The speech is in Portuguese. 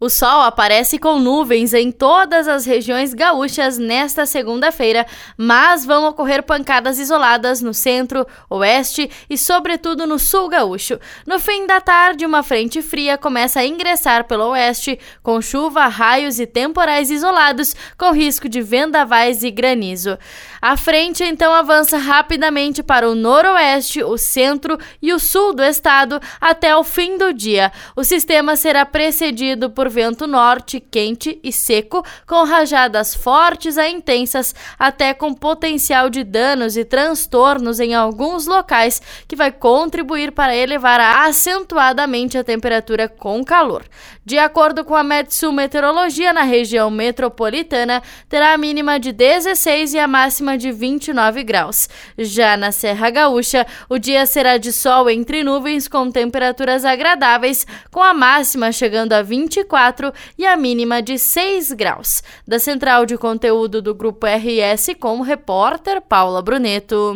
O sol aparece com nuvens em todas as regiões gaúchas nesta segunda-feira, mas vão ocorrer pancadas isoladas no centro, oeste e, sobretudo, no sul gaúcho. No fim da tarde, uma frente fria começa a ingressar pelo oeste, com chuva, raios e temporais isolados, com risco de vendavais e granizo. A frente então avança rapidamente para o noroeste, o centro e o sul do estado até o fim do dia. O sistema será precedido por vento norte quente e seco, com rajadas fortes a intensas, até com potencial de danos e transtornos em alguns locais, que vai contribuir para elevar acentuadamente a temperatura com calor. De acordo com a Metsu Meteorologia, na região metropolitana, terá a mínima de 16 e a máxima de 29 graus. Já na Serra Gaúcha, o dia será de sol entre nuvens com temperaturas agradáveis, com a máxima chegando a 24 4 e a mínima de 6 graus. Da central de conteúdo do Grupo RS, com o repórter Paula Bruneto.